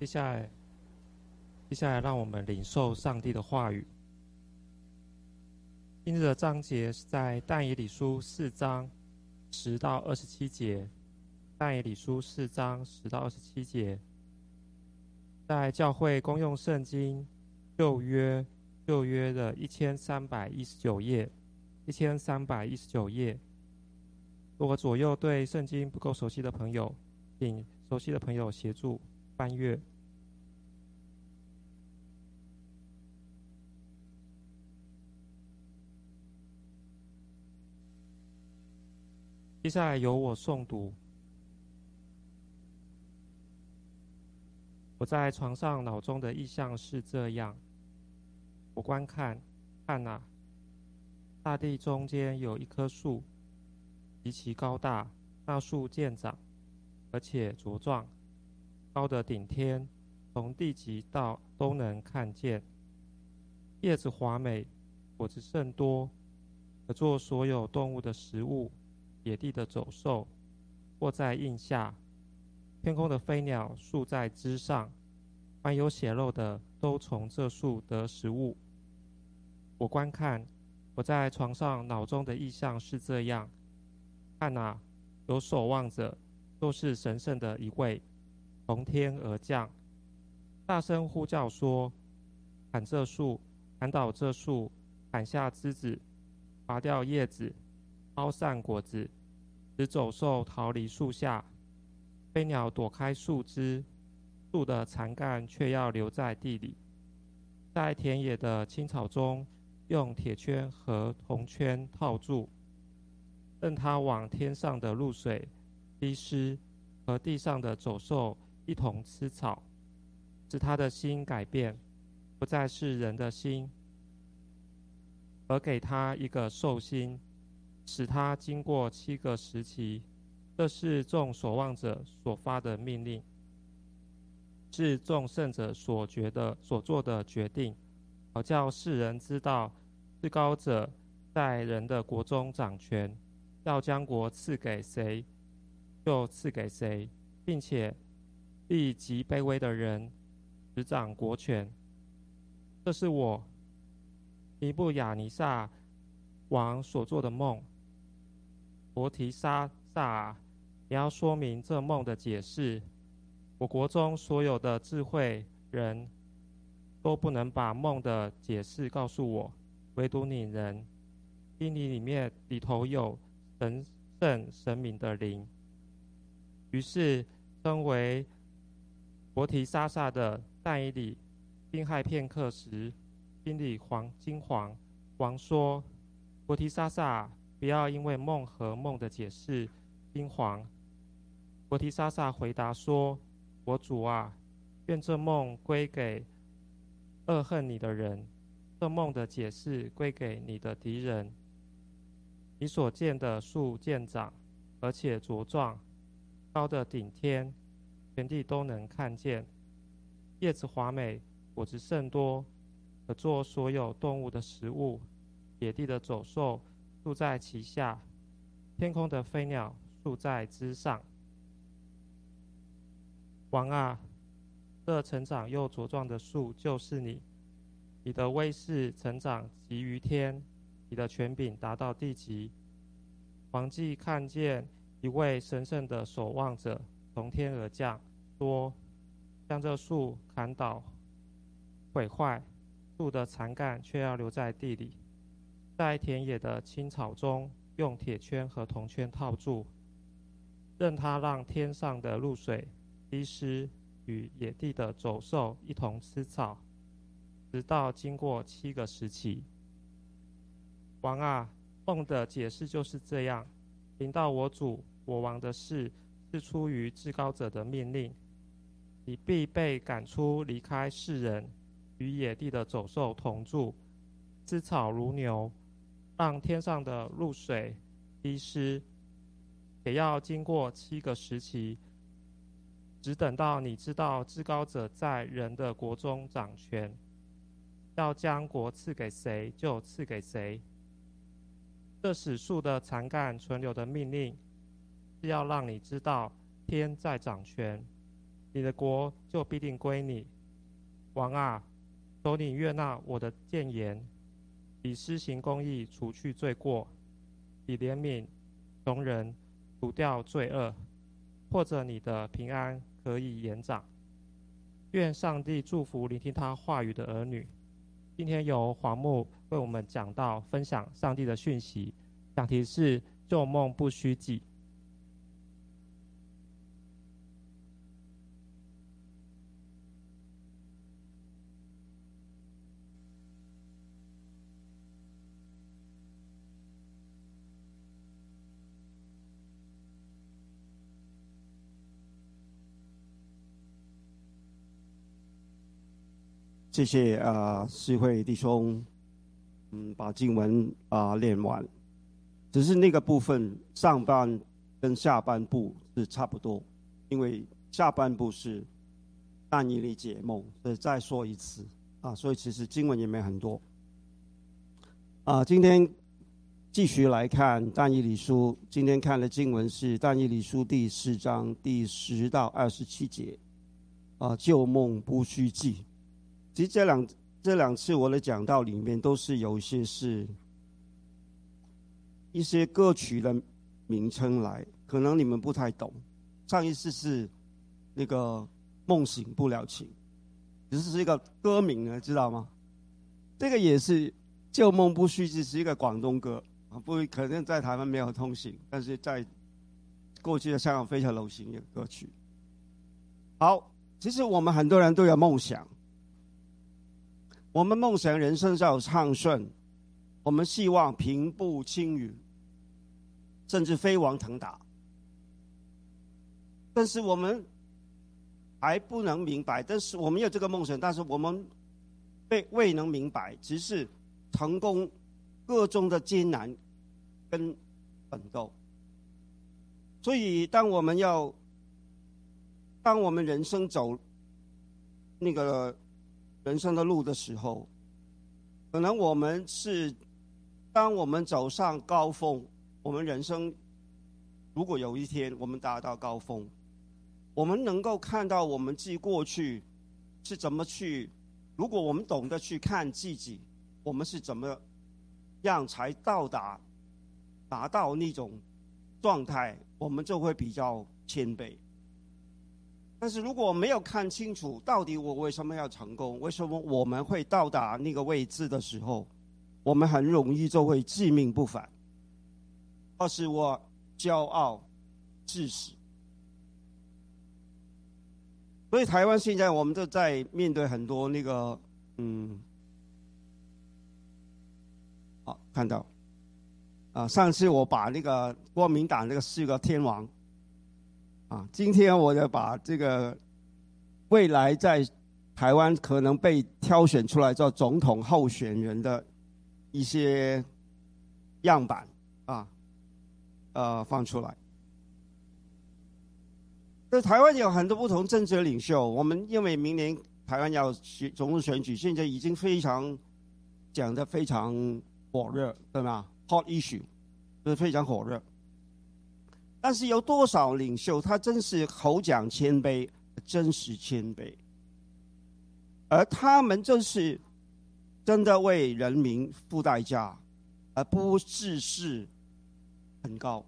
接下来，接下来让我们领受上帝的话语。今日的章节是在但以理书四章十到二十七节。但以理书四章十到二十七节，在教会公用圣经旧约旧约的一千三百一十九页，一千三百一十九页。如果左右对圣经不够熟悉的朋友，请熟悉的朋友协助翻阅。接下来由我诵读。我在床上脑中的意象是这样：我观看，看呐，大地中间有一棵树，极其高大，那树渐长，而且茁壮，高的顶天，从地极到都能看见。叶子华美，果子甚多，可做所有动物的食物。野地的走兽卧在荫下，天空的飞鸟宿在枝上，凡有血肉的都从这树得食物。我观看，我在床上脑中的意象是这样：看哪，有守望者，都是神圣的一位，从天而降，大声呼叫说：砍这树，砍倒这树，砍下枝子，拔掉叶子。包散果子，使走兽逃离树下，飞鸟躲开树枝，树的残干却要留在地里。在田野的青草中，用铁圈和铜圈套住，任它往天上的露水滴湿，和地上的走兽一同吃草，使他的心改变，不再是人的心，而给他一个兽心。使他经过七个时期，这是众所望者所发的命令，是众圣者所觉得所做的决定，好叫世人知道，至高者在人的国中掌权，要将国赐给谁，就赐给谁，并且立极卑微的人执掌国权。这是我尼布亚尼撒王所做的梦。伯提沙撒，你要说明这梦的解释。我国中所有的智慧人都不能把梦的解释告诉我，唯独你人，因你里面里头有神圣神明的灵。于是，称为伯提沙撒的但以理惊骇片刻时，心里惶惊惶。王说：“伯提沙撒。”不要因为梦和梦的解释惊惶。菩提沙撒回答说：“我主啊，愿这梦归给恶恨你的人，这梦的解释归给你的敌人。你所见的树渐长，而且茁壮，高的顶天，全地都能看见。叶子华美，果子甚多，可做所有动物的食物，野地的走兽。”住在其下，天空的飞鸟宿在枝上。王啊，这成长又茁壮的树就是你，你的威势成长及于天，你的权柄达到地极。王既看见一位神圣的守望者从天而降，说：“将这树砍倒，毁坏，树的残干却要留在地里。”在田野的青草中，用铁圈和铜圈套住，任它让天上的露水滴湿，与野地的走兽一同吃草，直到经过七个时期。王啊，梦的解释就是这样：临到我主我王的事，是出于至高者的命令，你必被赶出，离开世人，与野地的走兽同住，吃草如牛。让天上的露水滴湿，也要经过七个时期，只等到你知道至高者在人的国中掌权，要将国赐给谁就赐给谁。这使树的残干存留的命令，是要让你知道天在掌权，你的国就必定归你。王啊，求你悦纳我的谏言，以施行公义除去罪过，以怜悯穷人除掉罪恶，或者你的平安可以延长。愿上帝祝福聆听他话语的儿女。今天由黄木为我们讲到分享上帝的讯息，讲题是旧梦不虚记。谢谢啊，诗会弟兄，嗯，把经文啊练完，只是那个部分上半跟下半部是差不多，因为下半部是但以理解梦，所以再说一次啊，所以其实经文也没很多。啊，今天继续来看但以理书，今天看的经文是但以理书第四章第十到二十七节，啊，旧梦不须记。其实这两这两次我的讲道里面都是有一些是，一些歌曲的名称来，可能你们不太懂。上一次是那个梦醒不了情，只是是一个歌名呢，知道吗？这个也是旧梦不虚记，是一个广东歌啊，不可能在台湾没有通行，但是在过去的香港非常流行的歌曲。好，其实我们很多人都有梦想。我们梦想人生要畅顺，我们希望平步青云，甚至飞黄腾达。但是我们还不能明白，但是我们有这个梦想，但是我们未未能明白，只是成功各中的艰难跟奋斗。所以，当我们要，当我们人生走那个。人生的路的时候，可能我们是，当我们走上高峰，我们人生如果有一天我们达到高峰，我们能够看到我们自己过去是怎么去，如果我们懂得去看自己，我们是怎么样才到达达到那种状态，我们就会比较谦卑。但是如果没有看清楚到底我为什么要成功，为什么我们会到达那个位置的时候，我们很容易就会自命不凡，或是我骄傲自死。所以台湾现在我们都在面对很多那个嗯，好看到啊，上次我把那个国民党那个四个天王。啊，今天我就把这个未来在台湾可能被挑选出来做总统候选人的一些样板啊，呃，放出来。在台湾有很多不同政治的领袖，我们因为明年台湾要选总统选举，现在已经非常讲的非常火热，对吗？Hot issue，就是非常火热。但是有多少领袖，他真是口讲谦卑，真实谦卑，而他们就是真的为人民付代价，而不自视很高。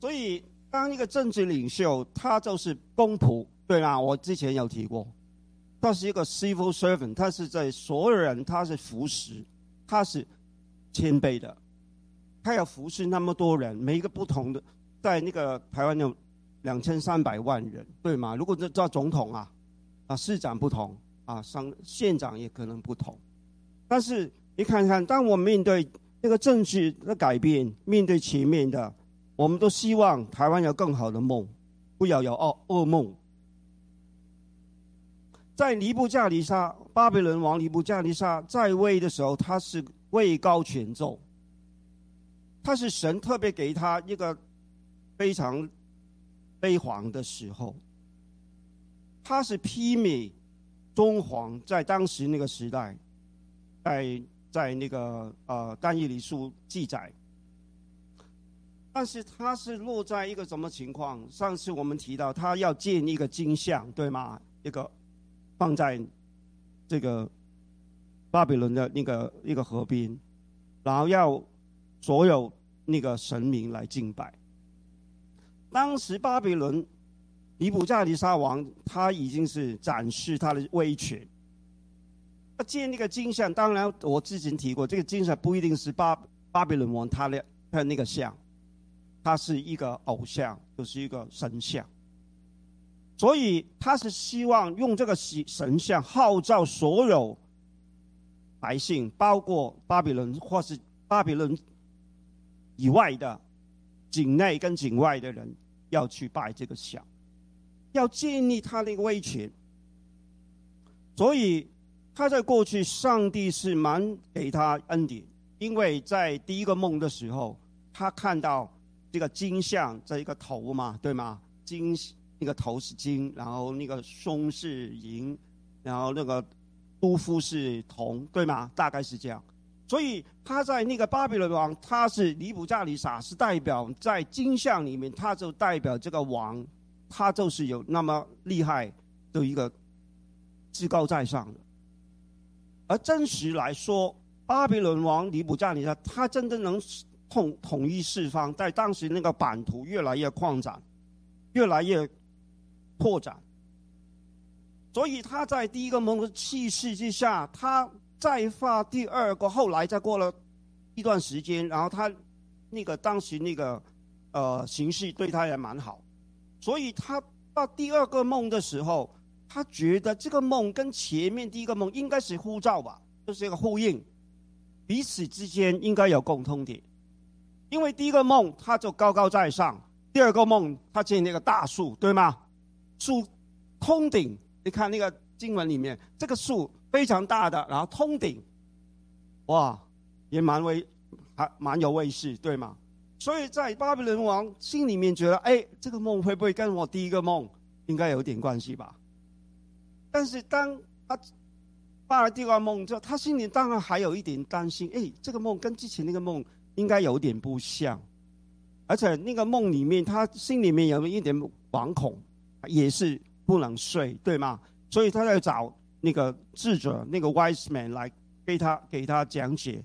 所以，当一个政治领袖，他就是公仆，对吗？我之前有提过，他是一个 civil servant，他是在所有人，他是服侍，他是谦卑的。他要服侍那么多人，每一个不同的，在那个台湾有两千三百万人，对吗？如果这做总统啊，啊市长不同啊，上县长也可能不同。但是你看看，当我面对那个政治的改变，面对前面的，我们都希望台湾有更好的梦，不要有噩噩梦。在尼布加尼沙巴比伦王尼布加尼沙在位的时候，他是位高权重。他是神特别给他一个非常辉煌的时候，他是媲美中皇，在当时那个时代，在在那个呃《但以理书》记载，但是他是落在一个什么情况？上次我们提到，他要建一个金像，对吗？一个放在这个巴比伦的那个一个河边，然后要所有那个神明来敬拜。当时巴比伦尼布加尼沙王他已经是展示他的威权。他建那个金像，当然我之前提过，这个金像不一定是巴巴比伦王他的他那个像。他是一个偶像，就是一个神像，所以他是希望用这个神像号召所有百姓，包括巴比伦或是巴比伦以外的境内跟境外的人，要去拜这个像，要建立他那个威权。所以他在过去，上帝是蛮给他恩典，因为在第一个梦的时候，他看到。这个金像这一个头嘛，对吗？金那个头是金，然后那个胸是银，然后那个都夫是铜，对吗？大概是这样。所以他在那个巴比伦王，他是尼布加里撒，是代表在金像里面，他就代表这个王，他就是有那么厉害的一个至高在上的。而真实来说，巴比伦王尼布加里撒，他真的能。统统一四方，在当时那个版图越来越扩展，越来越扩展，所以他在第一个蒙的气势之下，他再发第二个，后来再过了一段时间，然后他那个当时那个呃形势对他也蛮好，所以他到第二个梦的时候，他觉得这个梦跟前面第一个梦应该是呼召吧，就是一个呼应，彼此之间应该有共通点。因为第一个梦，他就高高在上；第二个梦，他见那个大树，对吗？树通顶，你看那个经文里面，这个树非常大的，然后通顶，哇，也蛮威，还蛮有威势，对吗？所以在巴比伦王心里面觉得，哎，这个梦会不会跟我第一个梦应该有点关系吧？但是当他发了第二个梦之后，他心里当然还有一点担心，哎，这个梦跟之前那个梦。应该有点不像，而且那个梦里面，他心里面有一点惶恐，也是不能睡，对吗？所以他在找那个智者，那个 wise man 来给他给他讲解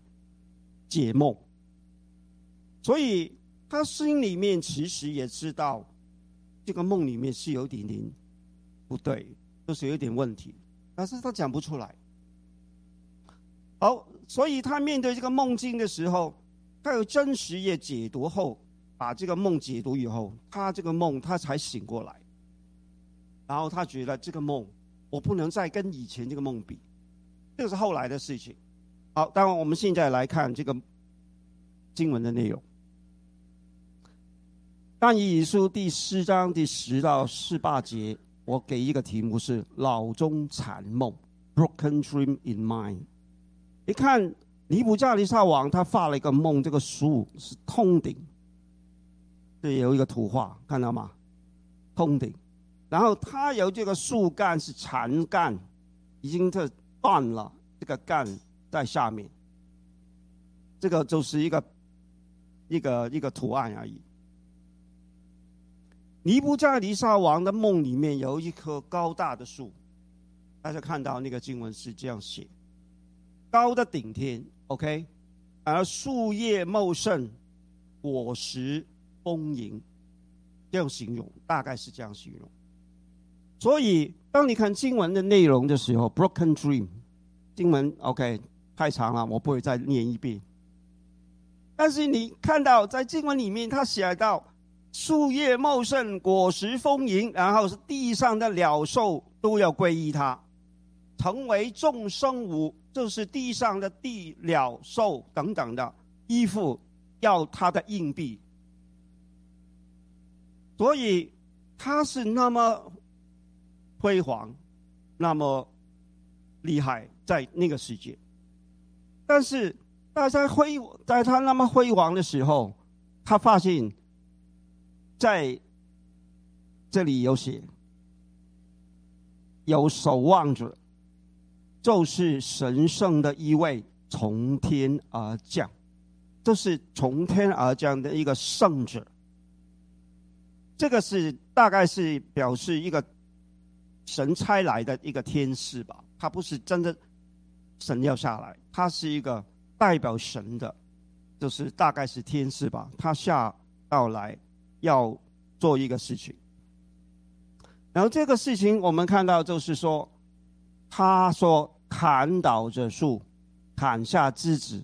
解梦。所以他心里面其实也知道，这个梦里面是有点点不对，就是有点问题，但是他讲不出来。好，所以他面对这个梦境的时候。他有真实也解读后，把这个梦解读以后，他这个梦他才醒过来。然后他觉得这个梦，我不能再跟以前这个梦比，这个是后来的事情。好，当然我们现在来看这个经文的内容。但以书第四章第十到十八节，我给一个题目是“脑中残梦 ”（Broken Dream in Mind）。一看。尼布加尼撒王他发了一个梦，这个树是通顶，这有一个图画，看到吗？通顶，然后它有这个树干是残干，已经这断了，这个干在下面，这个就是一个一个一个图案而已。尼布加尼撒王的梦里面有一棵高大的树，大家看到那个经文是这样写，高的顶天。OK，而树叶茂盛，果实丰盈，这样形容大概是这样形容。所以，当你看经文的内容的时候，Broken Dream，经文 OK 太长了，我不会再念一遍。但是你看到在经文里面，他写到树叶茂盛，果实丰盈，然后是地上的鸟兽都要归依他，成为众生物。就是地上的地鸟兽等等的衣服，要他的硬币，所以他是那么辉煌，那么厉害，在那个世界。但是，在辉在他那么辉煌的时候，他发现，在这里有写，有守望者。就是神圣的一位从天而降，这是从天而降的一个圣者。这个是大概是表示一个神差来的一个天使吧，他不是真的神要下来，他是一个代表神的，就是大概是天使吧，他下到来要做一个事情。然后这个事情我们看到就是说，他说砍倒这树，砍下枝子，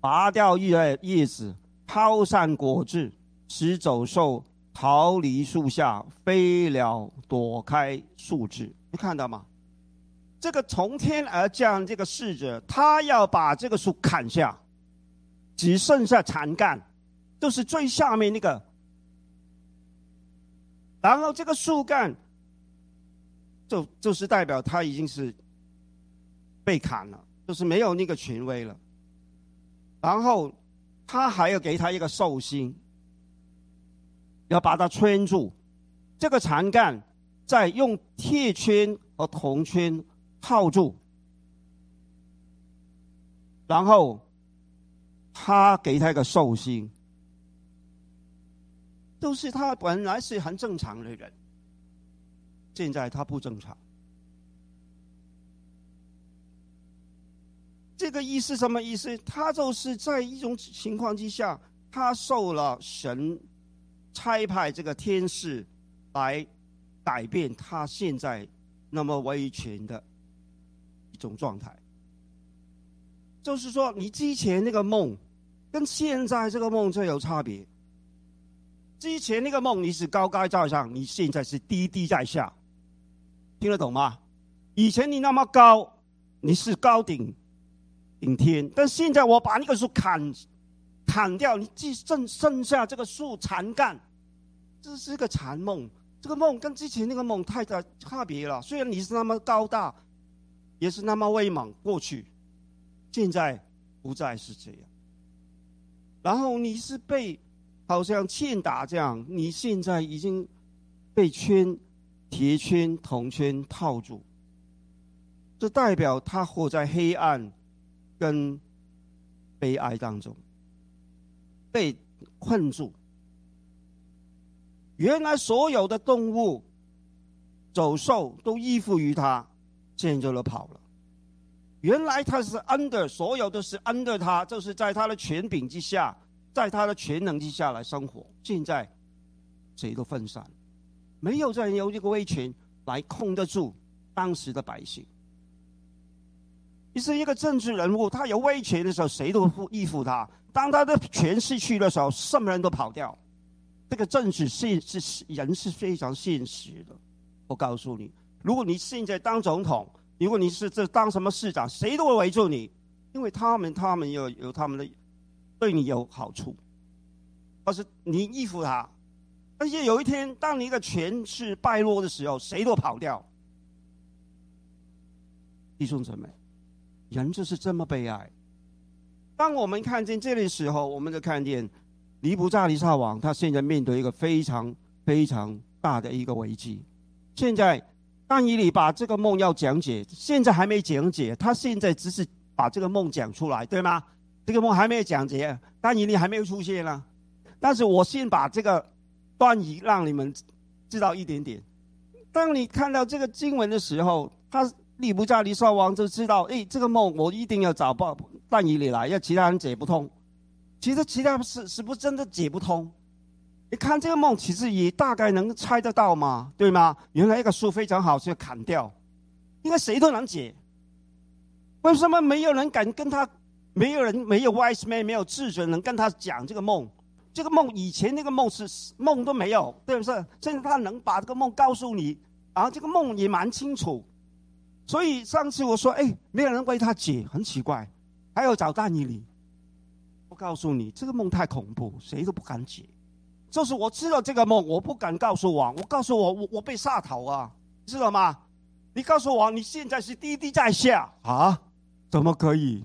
拔掉叶叶子，抛散果子，使走兽。逃离树下，飞鸟躲开树枝，你看到吗？这个从天而降这个使者，他要把这个树砍下，只剩下残干，就是最下面那个。然后这个树干，就就是代表他已经是被砍了，就是没有那个权威了。然后他还要给他一个寿星。要把它圈住，这个长杆再用铁圈和铜圈套住，然后他给他一个寿星，都是他本来是很正常的人，现在他不正常。这个意思什么意思？他就是在一种情况之下，他受了神。差派这个天使来改变他现在那么威权的一种状态，就是说，你之前那个梦跟现在这个梦就有差别。之前那个梦你是高高在上，你现在是低低在下，听得懂吗？以前你那么高，你是高顶顶天，但现在我把那个树砍。砍掉，你只剩剩下这个树残干，这是一个残梦。这个梦跟之前那个梦太大差别了。虽然你是那么高大，也是那么威猛，过去，现在不再是这样。然后你是被好像欠打这样，你现在已经被圈铁圈、铜圈套住，这代表他活在黑暗跟悲哀当中。被困住。原来所有的动物、走兽都依附于他，现在都跑了。原来他是 under，所有都是 under 他，就是在他的权柄之下，在他的全能之下来生活。现在谁都分散，没有再有这个威权来控得住当时的百姓。你是一个政治人物，他有威权的时候，谁都依附他。当他的权势去的时候，什么人都跑掉。这个政治是是人是非常现实的。我告诉你，如果你现在当总统，如果你是这当什么市长，谁都会围住你，因为他们他们有有他们的对你有好处，或是你依附他。而且有一天，当你一个权势败落的时候，谁都跑掉。弟兄姊妹，人就是这么悲哀。当我们看见这里时候，我们就看见尼布扎尼撒王他现在面对一个非常非常大的一个危机。现在当以理把这个梦要讲解，现在还没讲解，他现在只是把这个梦讲出来，对吗？这个梦还没有讲解，当以理还没有出现呢。但是我先把这个端倪让你们知道一点点。当你看到这个经文的时候，他利布扎尼撒王就知道，哎，这个梦我一定要找报。但以理来，要其他人解不通。其实其他是是不是真的解不通？你看这个梦，其实也大概能猜得到嘛，对吗？原来一个树非常好，就砍掉，应该谁都能解。为什么没有人敢跟他？没有人，没有 wise man，没有智者能跟他讲这个梦？这个梦以前那个梦是梦都没有，对不对？现在他能把这个梦告诉你，然后这个梦也蛮清楚。所以上次我说，哎，没有人为他解，很奇怪。还要找但以理，我告诉你，这个梦太恐怖，谁都不敢解。就是我知道这个梦，我不敢告诉王。我告诉我，我我被杀头啊，知道吗？你告诉我，你现在是滴滴在下啊？怎么可以？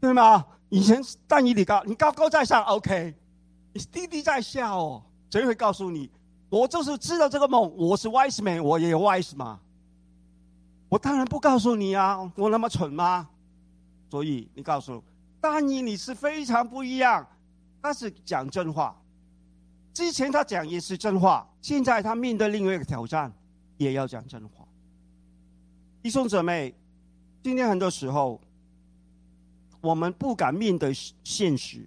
对吗？以前但以理高，你高高在上，OK？你滴滴在下哦，谁会告诉你？我就是知道这个梦，我是 wise man，我也有 wise 嘛。我当然不告诉你啊，我那么蠢吗？所以你告诉大尼，你是非常不一样。他是讲真话。之前他讲也是真话，现在他面对另外一个挑战，也要讲真话。弟兄姊妹，今天很多时候，我们不敢面对现实，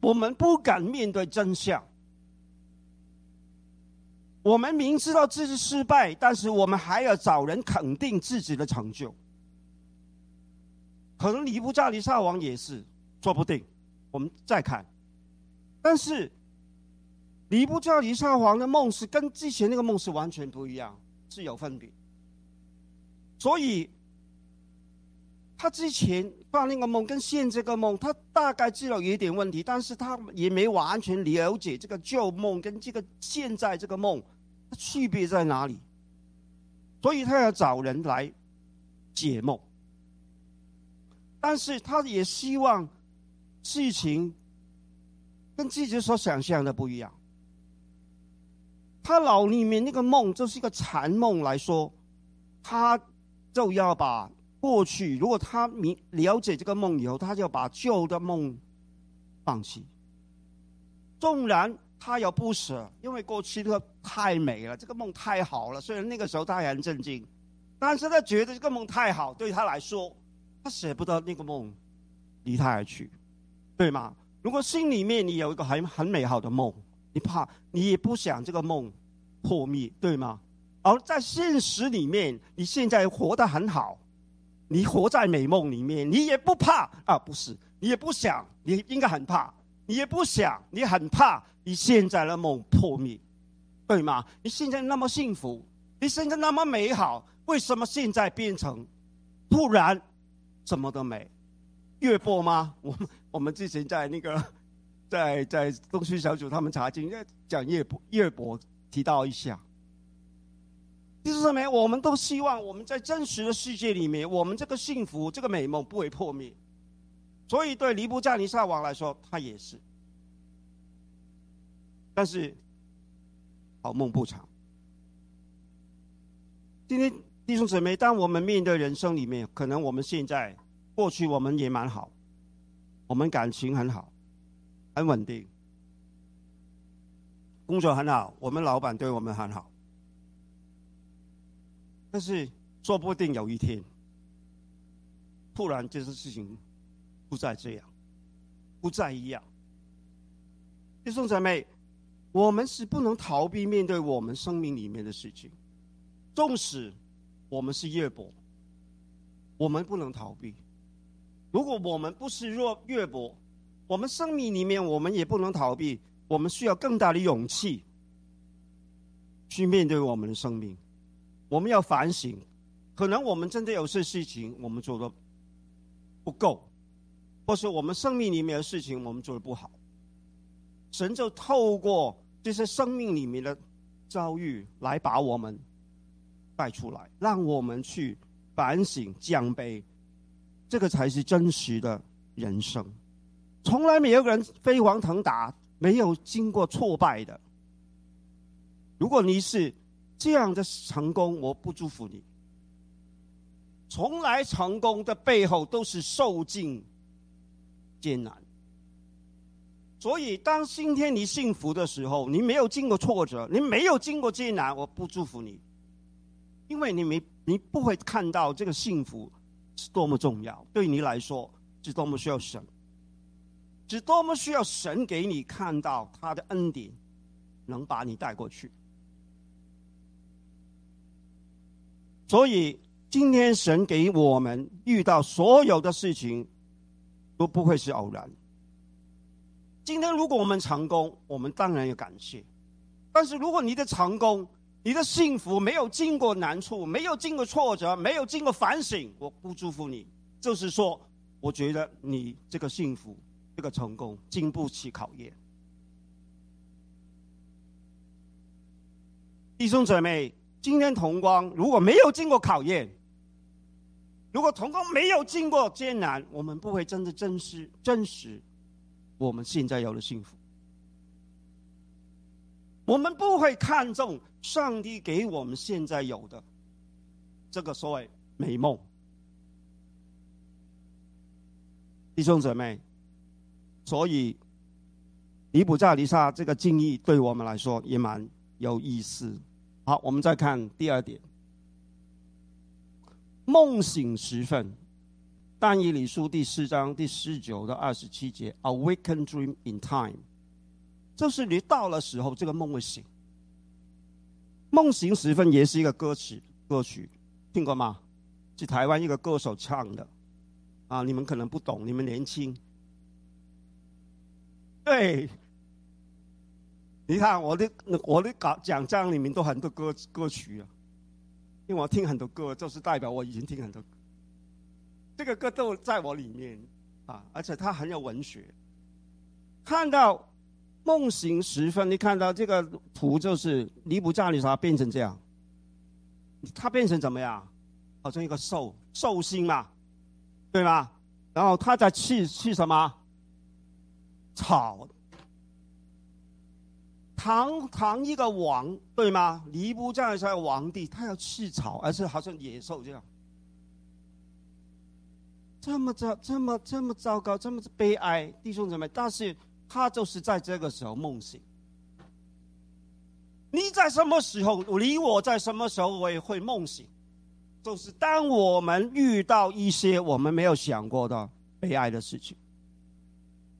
我们不敢面对真相。我们明知道自己失败，但是我们还要找人肯定自己的成就。可能尼布加尼撒王也是，说不定。我们再看，但是尼布加尼撒王的梦是跟之前那个梦是完全不一样，是有分别。所以，他之前发那个梦跟现这个梦，他大概知道有一点问题，但是他也没完全了解这个旧梦跟这个现在这个梦。区别在哪里？所以他要找人来解梦，但是他也希望事情跟自己所想象的不一样。他脑里面那个梦就是一个残梦来说，他就要把过去，如果他明了解这个梦以后，他就要把旧的梦放弃，纵然。他有不舍，因为过去的太美了，这个梦太好了。虽然那个时候他很震惊，但是他觉得这个梦太好，对他来说，他舍不得那个梦离他而去，对吗？如果心里面你有一个很很美好的梦，你怕你也不想这个梦破灭，对吗？而在现实里面，你现在活得很好，你活在美梦里面，你也不怕啊？不是，你也不想，你应该很怕。你也不想，你很怕你现在的梦破灭，对吗？你现在那么幸福，你现在那么美好，为什么现在变成突然什么都没？月波吗？我们我们之前在那个 在在东区小组他们查经讲月波月波提到一下，就是什么？我们都希望我们在真实的世界里面，我们这个幸福这个美梦不会破灭。所以，对尼布加尼撒王来说，他也是。但是，好梦不长。今天弟兄姊妹，当我们面对人生里面，可能我们现在、过去我们也蛮好，我们感情很好，很稳定，工作很好，我们老板对我们很好。但是，说不定有一天，突然这件事情。不再这样，不再一样。弟兄姊妹，我们是不能逃避面对我们生命里面的事情，纵使我们是月伯，我们不能逃避。如果我们不是若月伯，我们生命里面我们也不能逃避。我们需要更大的勇气去面对我们的生命。我们要反省，可能我们真的有些事情我们做的不够。或是我们生命里面的事情，我们做的不好，神就透过这些生命里面的遭遇，来把我们带出来，让我们去反省、降杯，这个才是真实的人生。从来没有人飞黄腾达，没有经过挫败的。如果你是这样的成功，我不祝福你。从来成功的背后都是受尽。艰难，所以当今天你幸福的时候，你没有经过挫折，你没有经过艰难，我不祝福你，因为你没你不会看到这个幸福是多么重要，对你来说是多么需要神，是多么需要神给你看到他的恩典，能把你带过去。所以今天神给我们遇到所有的事情。都不会是偶然。今天如果我们成功，我们当然要感谢；但是如果你的成功、你的幸福没有经过难处、没有经过挫折、没有经过反省，我不祝福你。就是说，我觉得你这个幸福、这个成功经不起考验。弟兄姊妹，今天同光如果没有经过考验，如果同工没有经过艰难，我们不会真的珍视、真实我们现在有的幸福。我们不会看重上帝给我们现在有的这个所谓美梦。弟兄姊妹，所以尼布加尼撒这个经意对我们来说也蛮有意思。好，我们再看第二点，梦醒时分，但以理书第四章第十九到二十七节，awaken dream in time，就是你到了时候，这个梦会醒。梦醒时分也是一个歌曲，歌曲听过吗？是台湾一个歌手唱的，啊，你们可能不懂，你们年轻。对，你看我的我的讲讲章里面都很多歌歌曲啊，因为我听很多歌，就是代表我已经听很多。这个歌都在我里面啊，而且它很有文学。看到梦醒时分，你看到这个图就是尼布加里沙变成这样，他变成怎么样？好像一个寿寿星嘛，对吗？然后他在去去什么？草，堂堂一个王对吗？尼布加尼撒皇帝，他要吃草，而且好像野兽这样，这么糟，这么这么糟糕，这么悲哀，弟兄姊妹。但是他就是在这个时候梦醒。你在什么时候？你我在什么时候我也会梦醒？就是当我们遇到一些我们没有想过的悲哀的事情。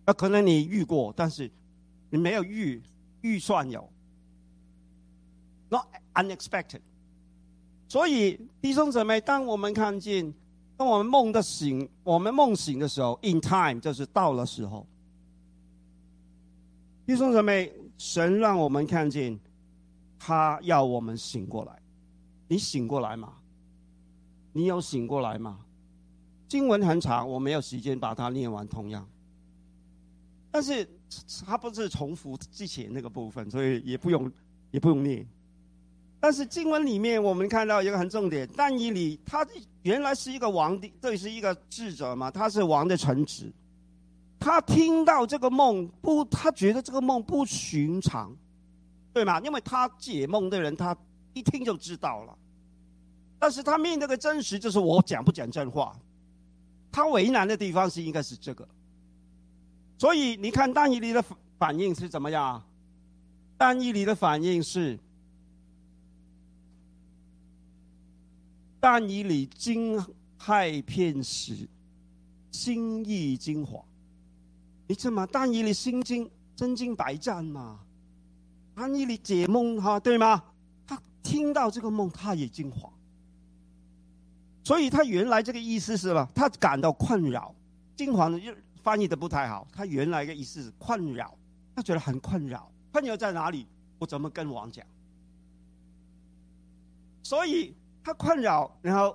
那可能你遇过，但是你没有预预算有，not unexpected。所以弟兄姊妹，当我们看见，当我们梦的醒，我们梦醒的时候，in time 就是到了时候。弟兄姊妹，神让我们看见，他要我们醒过来。你醒过来吗？你有醒过来吗？经文很长，我没有时间把它念完。同样。但是它不是重复之前那个部分，所以也不用也不用念。但是经文里面我们看到一个很重点，但以理他原来是一个王的，这是一个智者嘛，他是王的臣子。他听到这个梦不，他觉得这个梦不寻常，对吗？因为他解梦的人，他一听就知道了。但是他面对的真实就是我讲不讲真话，他为难的地方是应该是这个。所以你看，但以理的反应是怎么样？但以理的反应是，但以你惊骇片时，心意惊惶。你知道吗？但以理心惊，真惊百战嘛。但以你解梦哈，对吗？他听到这个梦，他也惊惶。所以他原来这个意思是吧？他感到困扰，惊惶的就。翻译的不太好，他原来的意思是困扰，他觉得很困扰。困扰在哪里？我怎么跟王讲？所以他困扰，然后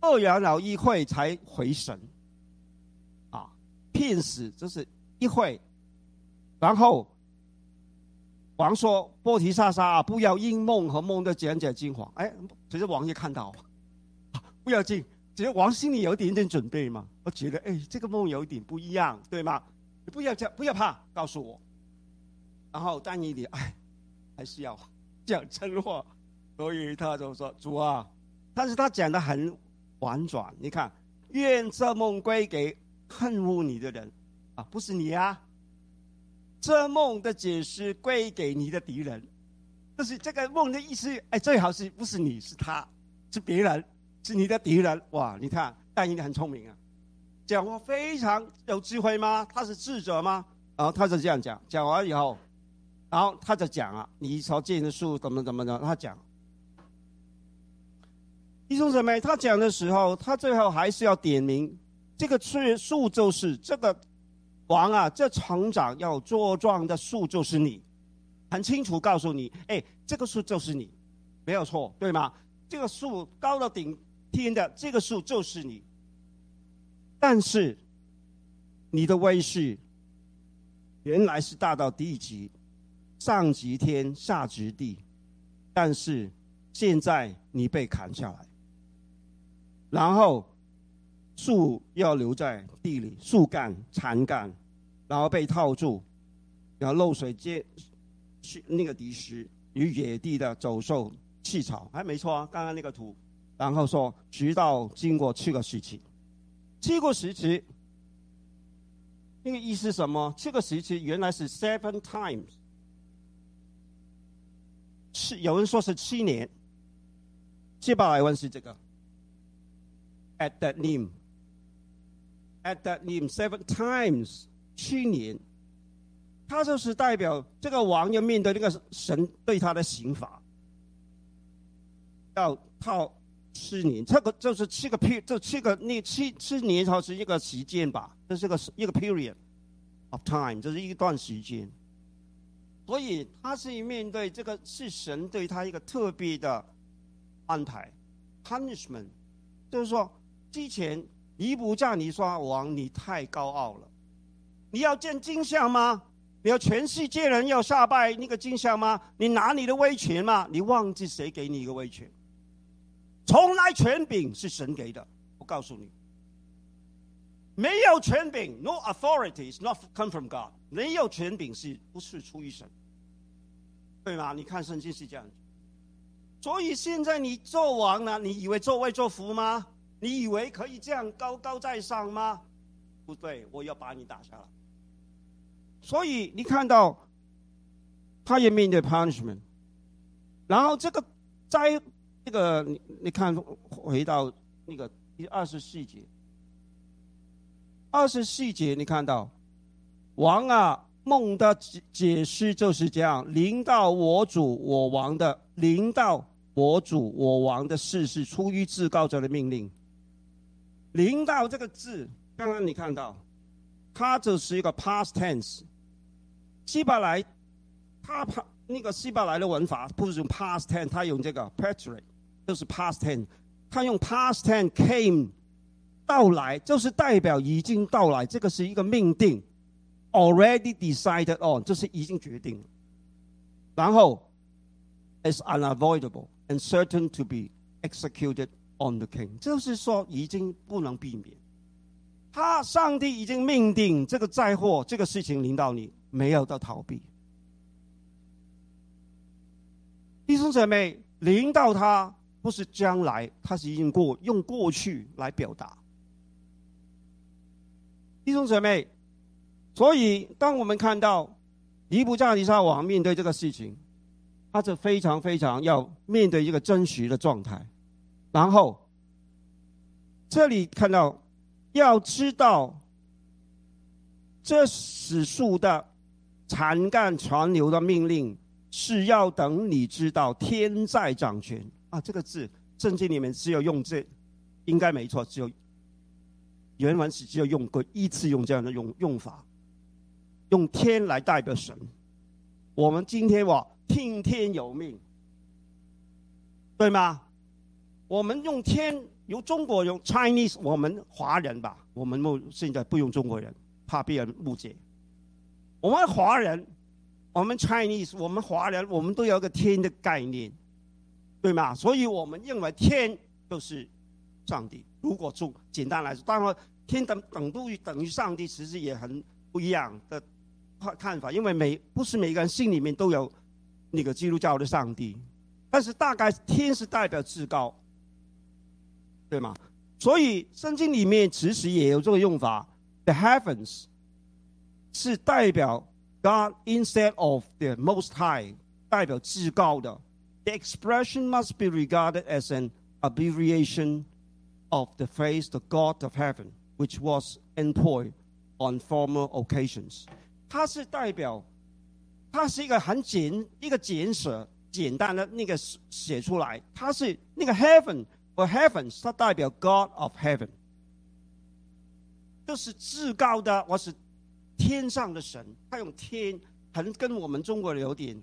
二元老一会才回神，啊，骗死就是一会，然后王说：“波提萨沙，不要因梦和梦的讲解惊慌。”哎，其实王爷看到，不要紧。只是王心里有一点点准备嘛，我觉得哎，这个梦有一点不一样，对吗？你不要讲，不要怕，告诉我。然后但以理哎，还是要讲真话，所以他就说：“主啊！”但是他讲的很婉转。你看，愿这梦归给恨恶你的人啊，不是你啊。这梦的解释归给你的敌人，就是这个梦的意思。哎，最好是不是你是他，是别人。是你的敌人哇！你看，但以理很聪明啊，讲话非常有智慧吗？他是智者吗？然后他就这样讲，讲完以后，然后他就讲啊，你所见的树怎么怎么的，他讲。弟兄姊妹，他讲的时候，他最后还是要点名，这个树树就是这个王啊，这成长要茁壮的树就是你，很清楚告诉你，哎，这个树就是你，没有错，对吗？这个树高到顶。天的这个树就是你，但是你的威势原来是大到地极，上极天下极地，但是现在你被砍下来，然后树要留在地里，树干、残干，然后被套住，然后漏水接去那个敌石与野地的走兽、气草，还没错啊，刚刚那个图。然后说，直到经过七个时期，七个时期，那个意思什么？这个时期原来是 seven times，七有人说是七年，希伯来文是这个。At that name, at that name seven times，七年，他就是代表这个王要面对那个神对他的刑罚，要套七年，这个就是七个 per，这七个那七七年它是一个时间吧，这是个一个 period of time，这是一段时间。所以他是面对这个是神对他一个特别的安排，punishment，就是说之前尼布加尼撒王你太高傲了，你要见金像吗？你要全世界人要下拜那个金像吗？你拿你的威权吗？你忘记谁给你一个威权？从来权柄是神给的，我告诉你，没有权柄，no authority is not come from God，没有权柄是不是出于神？对吗？你看圣经是这样。所以现在你做王了，你以为作威作福吗？你以为可以这样高高在上吗？不对，我要把你打下来。所以你看到，他也面对 punishment，然后这个在。这个你你看，回到那个第二十四节，二十四节你看到，王啊，梦的解解释就是这样：临到我主我王的，临到我主我王的事是出于至高者的命令。临到这个字，刚刚你看到，它就是一个 past tense。希伯来，他他那个希伯来的文法不是用 past tense，他用这个 preterite。就是 past tense，他用 past tense came 到来，就是代表已经到来，这个是一个命定，already decided on，这是已经决定。然后，is unavoidable and certain to be executed on the king，就是说已经不能避免。他上帝已经命定这个灾祸，这个事情临到你，没有的逃避。弟兄姐妹，临到他。不是将来，他是已经过用过去来表达。弟兄姊妹，所以当我们看到尼布加尼撒王面对这个事情，他是非常非常要面对一个真实的状态。然后这里看到，要知道这史书的残干传流的命令，是要等你知道天在掌权。啊，这个字圣经里面只有用这，应该没错，只有原文是只有用过一次用这样的用用法，用天来代表神。我们今天哇，听天由命，对吗？我们用天，由中国用 Chinese，我们华人吧，我们目现在不用中国人，怕别人误解。我们华人，我们 Chinese，我们华人，我们都有个天的概念。对吗？所以我们认为天就是上帝。如果从简单来说，当然天等等于等于上帝，其实也很不一样的看看法。因为每不是每个人心里面都有那个基督教的上帝，但是大概天是代表至高，对吗？所以圣经里面其实也有这个用法，the heavens 是代表 God instead of the Most High，代表至高的。The expression must be regarded as an abbreviation of the phrase "the God of Heaven," which was employed on former occasions. 它是代表，它是一个很简一个简舍简单的那个写出来，它是那个 heaven 和 heavens，它代表 God of Heaven，这是至高的，我是天上的神。他用天，很跟我们中国人有点，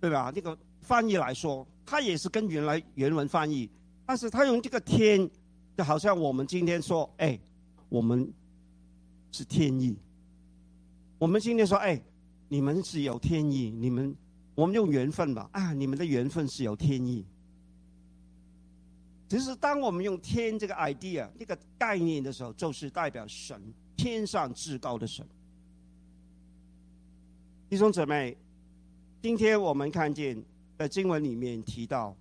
对吧？那个。翻译来说，他也是跟原来原文翻译，但是他用这个天，就好像我们今天说，哎，我们是天意。我们今天说，哎，你们是有天意，你们我们用缘分吧，啊，你们的缘分是有天意。其实，当我们用天这个 idea 这个概念的时候，就是代表神，天上至高的神。弟兄姊妹，今天我们看见。在经文里面提到，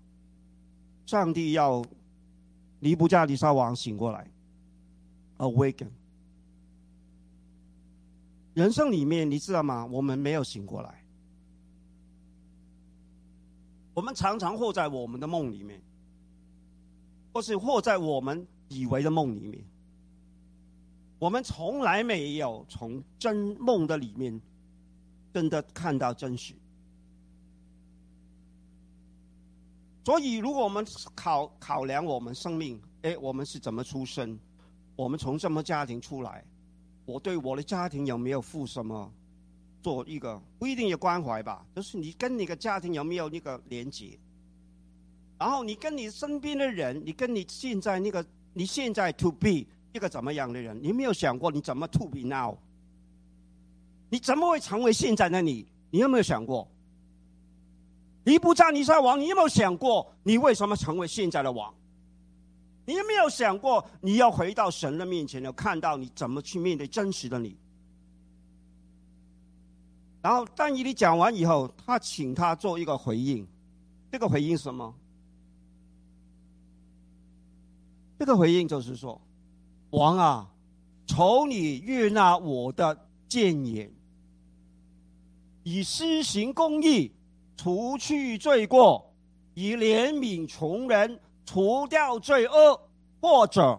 上帝要尼布加尼撒王醒过来，awaken。人生里面，你知道吗？我们没有醒过来，我们常常活在我们的梦里面，或是活在我们以为的梦里面。我们从来没有从真梦的里面真的看到真实。所以，如果我们考考量我们生命，哎，我们是怎么出生？我们从什么家庭出来？我对我的家庭有没有负什么？做一个不一定有关怀吧，就是你跟你的家庭有没有那个连接？然后你跟你身边的人，你跟你现在那个你现在 to be 一个怎么样的人？你没有想过你怎么 to be now？你怎么会成为现在的你？你有没有想过？尼布加尼撒王，你有没有想过你为什么成为现在的王？你有没有想过你要回到神的面前，要看到你怎么去面对真实的你？然后，但以理讲完以后，他请他做一个回应。这个回应什么？这个回应就是说：“王啊，求你悦纳我的谏言，以施行公义。”除去罪过，以怜悯穷人，除掉罪恶，或者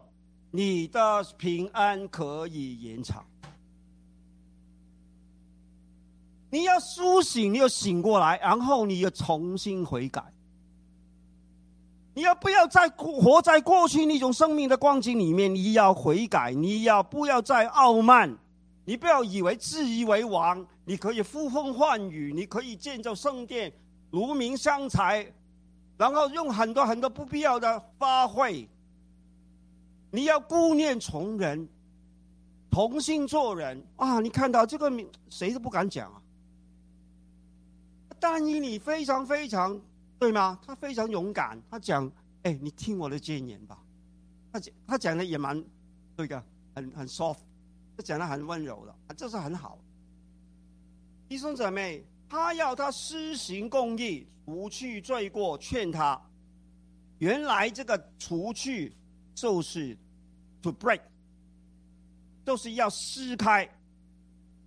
你的平安可以延长。你要苏醒，你要醒过来，然后你要重新悔改。你要不要再活在过去那种生命的光景里面？你要悔改，你要不要再傲慢？你不要以为自以为王。你可以呼风唤雨，你可以建造圣殿，如名相财，然后用很多很多不必要的发挥。你要顾念从人，同心做人啊！你看到这个名，谁都不敢讲啊。但以你非常非常对吗？他非常勇敢，他讲：“哎，你听我的建言吧。”他讲他讲的也蛮对的，很很 soft，他讲的很温柔的，这是很好。弟兄姊妹，他要他施行公义，除去罪过，劝他。原来这个除去就是 to break，就是要撕开、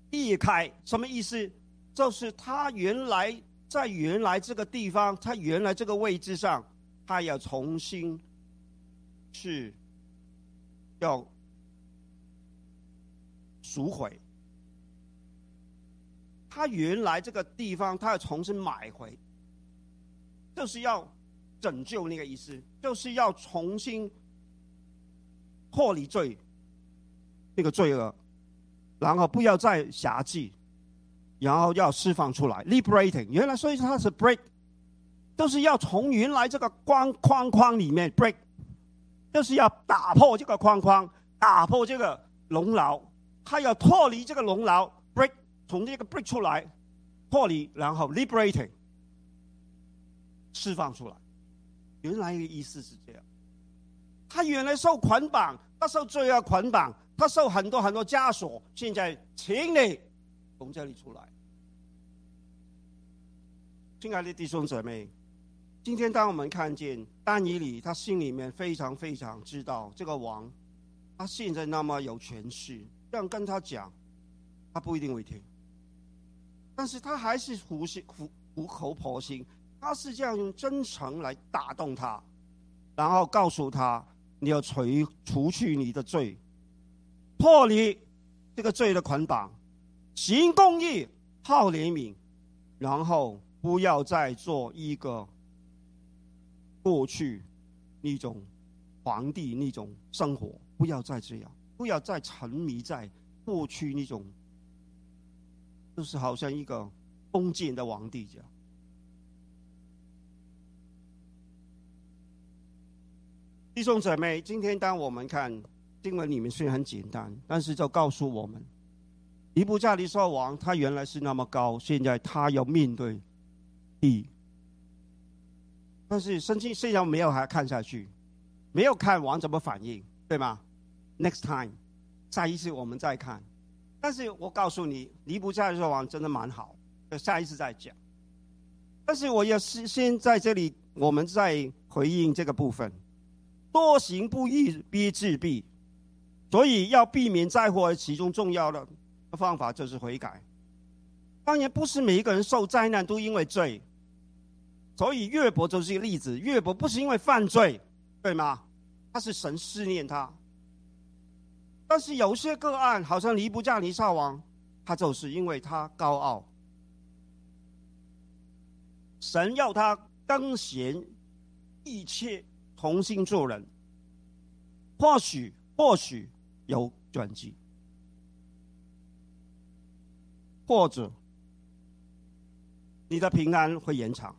裂开。什么意思？就是他原来在原来这个地方，他原来这个位置上，他要重新去要赎回。他原来这个地方，他要重新买回，就是要拯救那个意思，就是要重新脱离罪，那个罪恶，然后不要再辖制，然后要释放出来，liberating。原来所以说它是 break，都是要从原来这个框框框里面 break，就是要打破这个框框，打破这个笼牢，他要脱离这个笼牢，break，。从这个 break 出来，脱离，然后 liberating，释放出来。原来的意思是这样。他原来受捆绑，他受罪恶捆绑，他受很多很多枷锁。现在，请你从这里出来。亲爱的弟兄姊妹，今天当我们看见丹尼里，他心里面非常非常知道这个王，他现在那么有权势，这样跟他讲，他不一定会听。但是他还是苦心苦苦口婆心，他是这样用真诚来打动他，然后告诉他你要除除去你的罪，破离这个罪的捆绑，行公义，好怜悯，然后不要再做一个过去那种皇帝那种生活，不要再这样，不要再沉迷在过去那种。就是好像一个封建的皇帝这样。弟兄姊妹，今天当我们看经文里面虽然很简单，但是就告诉我们，尼布加利沙王他原来是那么高，现在他要面对地。但是圣经虽然没有还看下去，没有看王怎么反应，对吗？Next time，下一次我们再看。但是我告诉你，尼布加利沙王真的蛮好，下一次再讲。但是我要先先在这里，我们再回应这个部分。多行不义必自毙，所以要避免灾祸。其中重要的方法就是悔改。当然，不是每一个人受灾难都因为罪，所以约伯就是一个例子。约伯不是因为犯罪，对吗？他是神试炼他。但是有些个案，好像尼布加尼撒王，他就是因为他高傲，神要他更贤一切，重新做人。或许，或许有转机，或者。你的平安会延长，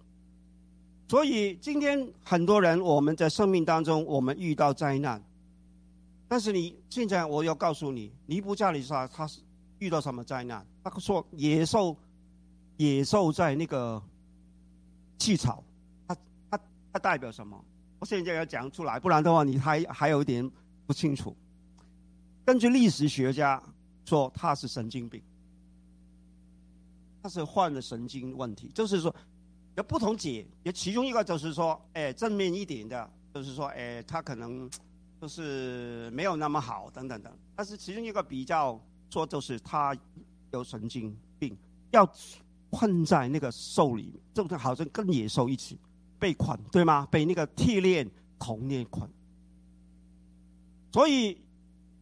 所以今天很多人我们在生命当中，我们遇到灾难，但是你现在我要告诉你，尼布加里沙他是遇到什么灾难？他说野兽，野兽在那个气草，它它它代表什么？我现在要讲出来，不然的话你还还有一点不清楚。根据历史学家说，他是神经病。他是患了神经问题，就是说有不同解，也其中一个就是说，哎，正面一点的，就是说，哎，他可能就是没有那么好，等等等。但是其中一个比较说，就是他有神经病，要困在那个兽里面，就好像跟野兽一起被捆，对吗？被那个铁链铜链捆。所以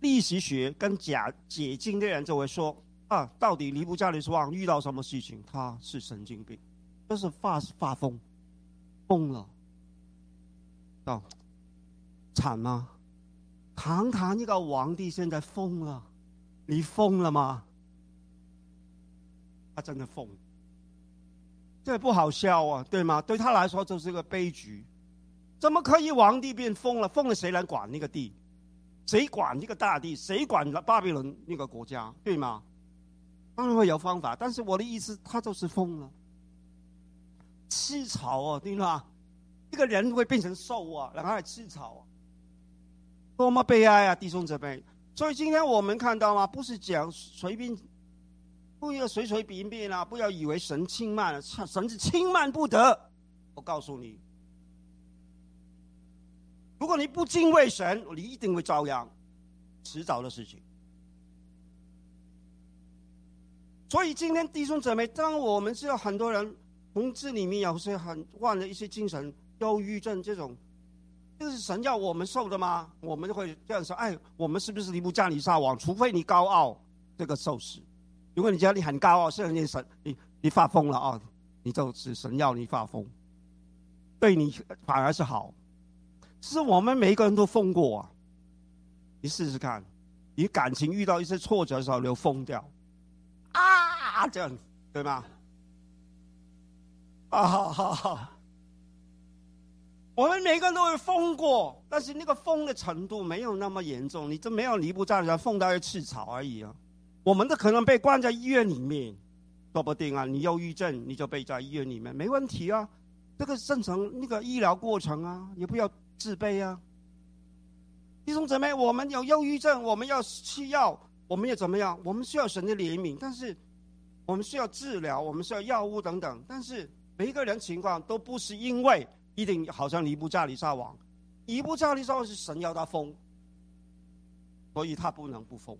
历史学跟假解经的人就会说。啊，到底尼布加利斯王遇到什么事情？他是神经病，就是发发疯，疯了，哦，惨吗？堂堂一个皇帝现在疯了，你疯了吗？他真的疯，这不好笑啊，对吗？对他来说就是个悲剧，怎么可以皇帝变疯了？疯了谁来管那个地？谁管这个大地？谁管巴比伦那个国家？对吗？当然会有方法，但是我的意思，他就是疯了，吃草哦，对吗？一个人会变成兽啊，然后还吃草啊，多么悲哀啊，弟兄姊妹！所以今天我们看到吗？不是讲随便，不要随随便便啊，不要以为神轻慢了，神是轻慢不得。我告诉你，如果你不敬畏神，你一定会遭殃，迟早的事情。所以今天弟兄姊妹，当我们知道很多人同志里面有些很患了一些精神忧郁症这种，这是神要我们受的吗？我们就会这样说：哎，我们是不是离不加你撒网？除非你高傲，这个受死。如果你家里很高傲，是你神你你发疯了啊，你就是神要你发疯，对你反而是好。是我们每一个人都疯过啊，你试试看，你感情遇到一些挫折的时候，你就疯掉。啊，这样对吗？啊哈哈哈！我们每个人都会疯过，但是那个疯的程度没有那么严重。你这没有离不在人疯到要吃草而已啊！我们都可能被关在医院里面，说不定啊！你忧郁症，你就被在医院里面，没问题啊！这个正常那个医疗过程啊，也不要自卑啊！弟兄姊妹，我们有忧郁症，我们要吃药。我们要怎么样？我们需要神的怜悯，但是我们需要治疗，我们需要药物等等。但是每一个人情况都不是因为一定好像尼布加里撒王，尼布加里撒王是神要他疯，所以他不能不疯。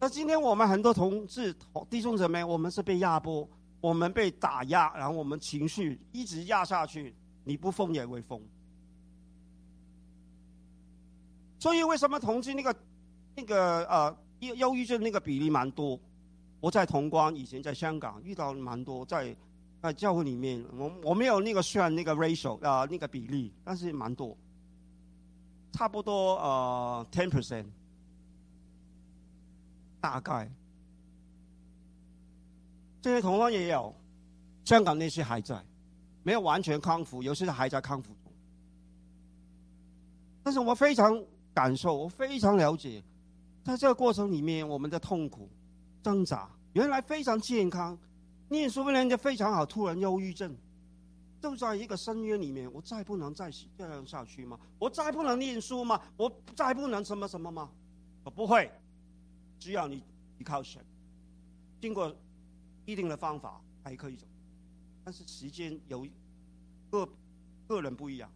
那今天我们很多同志弟兄姊妹，我们是被压迫，我们被打压，然后我们情绪一直压下去，你不疯也会疯。所以为什么同志那个那个呃？忧忧郁症那个比例蛮多，我在潼关以前在香港遇到蛮多，在在教会里面，我我没有那个算那个 ratio 啊那个比例，但是蛮多，差不多呃 ten percent，大概。这些同关也有，香港那些还在，没有完全康复，有些还在康复中。但是我非常感受，我非常了解。在这个过程里面，我们的痛苦、挣扎，原来非常健康，念书人家非常好，突然忧郁症，就在一个深渊里面，我再不能再这样下去吗？我再不能念书吗？我再不能什么什么吗？我不会，只要你依靠神，经过一定的方法还可以走，但是时间有个个人不一样。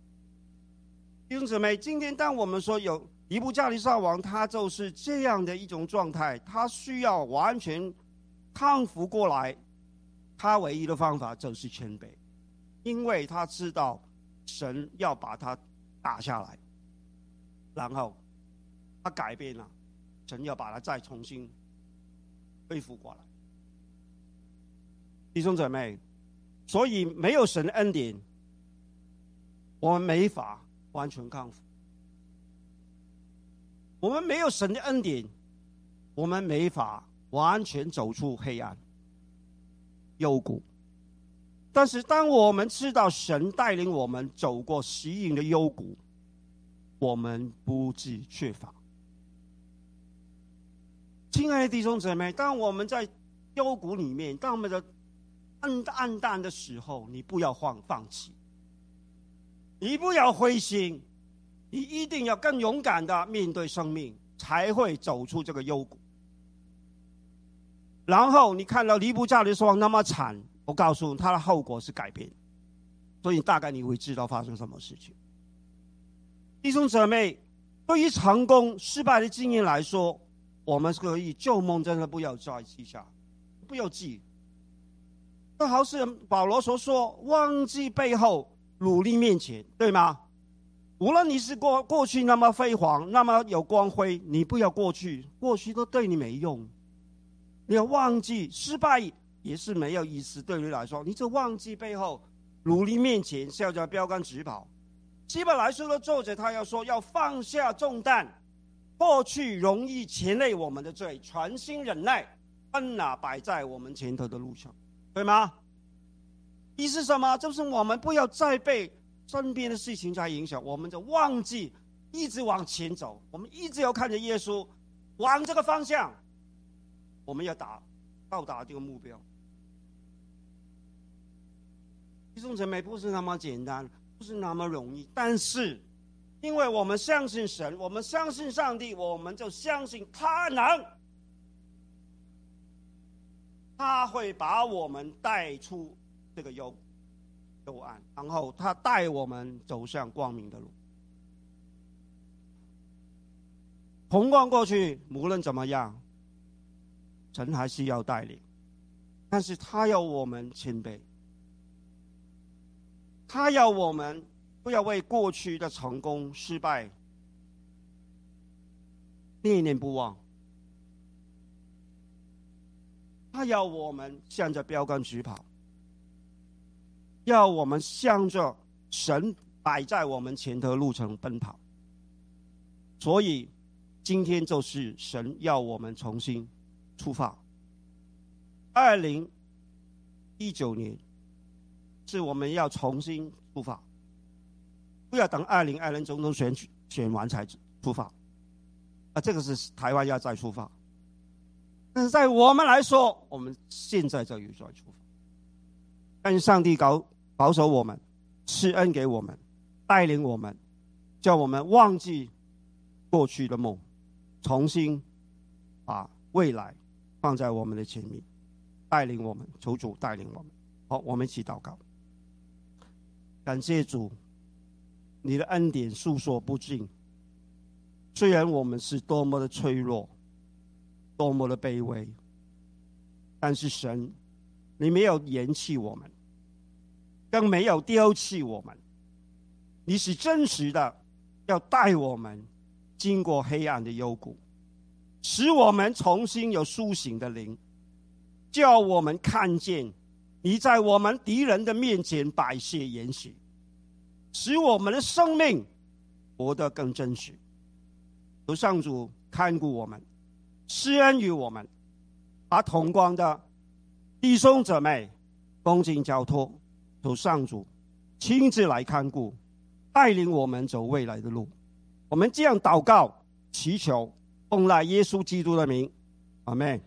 弟兄姊妹，今天当我们说有。一部加利撒王他就是这样的一种状态，他需要完全康复过来，他唯一的方法就是谦卑，因为他知道神要把他打下来，然后他改变了，神要把他再重新恢复过来。弟兄姊妹，所以没有神恩典，我们没法完全康复。我们没有神的恩典，我们没法完全走出黑暗、幽谷。但是，当我们知道神带领我们走过吸引的幽谷，我们不致缺乏。亲爱的弟兄姊妹，当我们在幽谷里面，当我们的暗暗淡的时候，你不要放放弃，你不要灰心。你一定要更勇敢的面对生命，才会走出这个幽谷。然后你看到尼布加利说那么惨，我告诉你，他的后果是改变，所以大概你会知道发生什么事情。弟兄姊妹，对于成功失败的经验来说，我们可以旧梦真的不要再记下，不要记。就好是保罗所说：“忘记背后，努力面前，对吗？”无论你是过过去那么辉煌，那么有光辉，你不要过去，过去都对你没用。你要忘记失败也是没有意思，对你来说，你就忘记背后，努力面前，笑着标杆直跑。基本来说的作者他要说，要放下重担，过去容易牵累我们的罪，全心忍耐，恩哪摆在我们前头的路上，对吗？意思什么？就是我们不要再被。身边的事情在影响，我们就忘记一直往前走。我们一直要看着耶稣，往这个方向，我们要达到达这个目标。弟兄姊妹，不是那么简单，不是那么容易。但是，因为我们相信神，我们相信上帝，我们就相信他能，他会把我们带出这个忧。幽暗，然后他带我们走向光明的路。红光过去，无论怎么样，神还是要带领，但是他要我们谦卑，他要我们不要为过去的成功失败念念不忘，他要我们向着标杆直跑。要我们向着神摆在我们前头路程奔跑，所以今天就是神要我们重新出发。二零一九年是我们要重新出发，不要等二零二零总统选举选完才出发。啊，这个是台湾要再出发，但是在我们来说，我们现在就有在出发。愿上帝高。保守我们，施恩给我们，带领我们，叫我们忘记过去的梦，重新把未来放在我们的前面，带领我们，求主带领我们。好，我们一起祷告。感谢主，你的恩典诉说不尽。虽然我们是多么的脆弱，多么的卑微，但是神，你没有嫌弃我们。更没有丢弃我们，你是真实的，要带我们经过黑暗的幽谷，使我们重新有苏醒的灵，叫我们看见你在我们敌人的面前摆设筵席，使我们的生命活得更真实。求上主看顾我们，施恩于我们，把同光的弟兄姊妹恭敬交托。求上主亲自来看顾，带领我们走未来的路。我们这样祷告、祈求，奉赖耶稣基督的名，阿门。